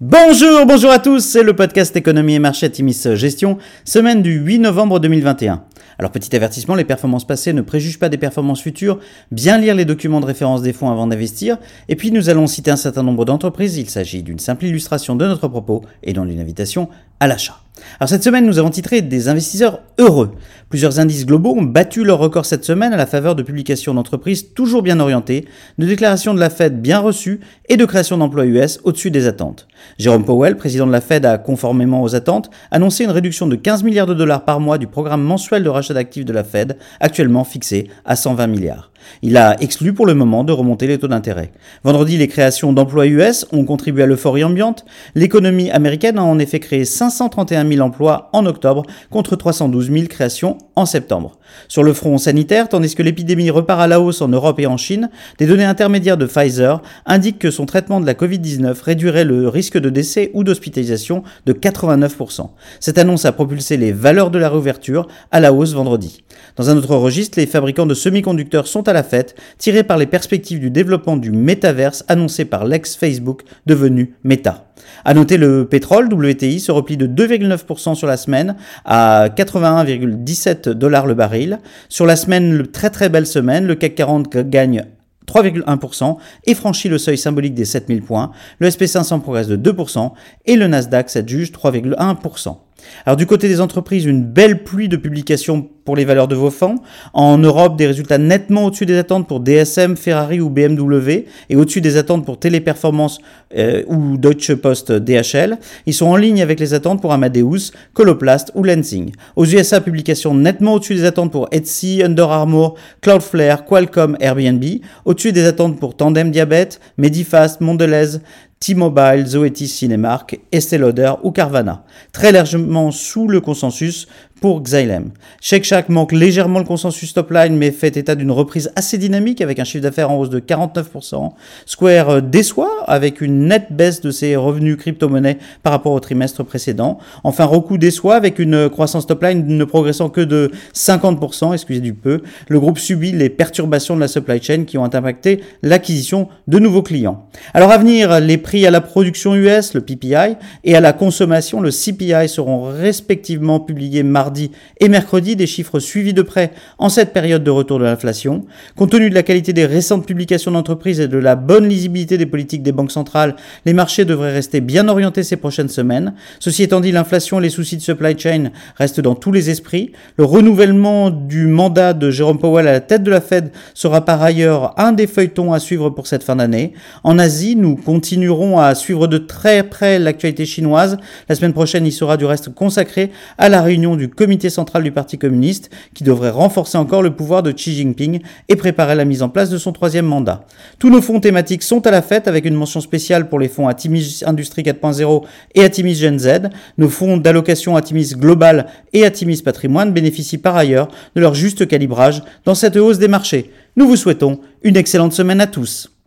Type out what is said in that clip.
Bonjour, bonjour à tous, c'est le podcast Économie et Marché Timis Gestion, semaine du 8 novembre 2021. Alors petit avertissement, les performances passées ne préjugent pas des performances futures, bien lire les documents de référence des fonds avant d'investir, et puis nous allons citer un certain nombre d'entreprises, il s'agit d'une simple illustration de notre propos et non d'une invitation à l'achat. Alors cette semaine, nous avons titré des investisseurs heureux. Plusieurs indices globaux ont battu leur record cette semaine à la faveur de publications d'entreprises toujours bien orientées, de déclarations de la Fed bien reçues et de création d'emplois US au-dessus des attentes. Jérôme Powell, président de la Fed, a, conformément aux attentes, annoncé une réduction de 15 milliards de dollars par mois du programme mensuel de rachat d'actifs de la Fed, actuellement fixé à 120 milliards. Il a exclu pour le moment de remonter les taux d'intérêt. Vendredi, les créations d'emplois US ont contribué à l'euphorie ambiante. L'économie américaine a en effet créé 531 000 emplois en octobre contre 312 000 créations en septembre. Sur le front sanitaire, tandis que l'épidémie repart à la hausse en Europe et en Chine, des données intermédiaires de Pfizer indiquent que son traitement de la Covid-19 réduirait le risque de décès ou d'hospitalisation de 89%. Cette annonce a propulsé les valeurs de la réouverture à la hausse vendredi. Dans un autre registre, les fabricants de semi-conducteurs sont à la fête, tirés par les perspectives du développement du métaverse annoncé par l'ex-Facebook devenu Meta. À noter le pétrole WTI se replie de 2,9% sur la semaine à 81,17 dollars le baril. Sur la semaine, très très belle semaine, le CAC 40 gagne 3,1% et franchit le seuil symbolique des 7000 points. Le SP500 progresse de 2% et le Nasdaq s'adjuge 3,1%. Alors du côté des entreprises, une belle pluie de publications pour les valeurs de vos fonds. En Europe, des résultats nettement au-dessus des attentes pour DSM, Ferrari ou BMW et au-dessus des attentes pour Téléperformance euh, ou Deutsche Post DHL. Ils sont en ligne avec les attentes pour Amadeus, Coloplast ou Lansing. Aux USA, publications nettement au-dessus des attentes pour Etsy, Under Armour, Cloudflare, Qualcomm, Airbnb. Au-dessus des attentes pour Tandem Diabète, Medifast, Mondelez, T-Mobile, Zoetis Cinemark, Estée Lauder ou Carvana. Très largement sous le consensus pour Xylem. Shake manque légèrement le consensus top line mais fait état d'une reprise assez dynamique avec un chiffre d'affaires en hausse de 49%. Square euh, déçoit avec une nette baisse de ses revenus crypto-monnaies par rapport au trimestre précédent. Enfin, Roku déçoit avec une croissance top line ne progressant que de 50%, excusez du peu. Le groupe subit les perturbations de la supply chain qui ont impacté l'acquisition de nouveaux clients. Alors à venir, les prix à la production US, le PPI, et à la consommation, le CPI seront respectivement publiés mardi et mercredi, des chiffres suivis de près en cette période de retour de l'inflation. Compte tenu de la qualité des récentes publications d'entreprises et de la bonne lisibilité des politiques des banques centrales, les marchés devraient rester bien orientés ces prochaines semaines. Ceci étant dit, l'inflation et les soucis de supply chain restent dans tous les esprits. Le renouvellement du mandat de Jérôme Powell à la tête de la Fed sera par ailleurs un des feuilletons à suivre pour cette fin d'année. En Asie, nous continuerons à suivre de très près l'actualité chinoise. La semaine prochaine, il sera du reste consacré à la réunion du comité central du Parti communiste qui devrait renforcer encore le pouvoir de Xi Jinping et préparer la mise en place de son troisième mandat. Tous nos fonds thématiques sont à la fête avec une mention spéciale pour les fonds Atimis Industrie 4.0 et Atimis Gen Z. Nos fonds d'allocation Atimis Global et Atimis Patrimoine bénéficient par ailleurs de leur juste calibrage dans cette hausse des marchés. Nous vous souhaitons une excellente semaine à tous.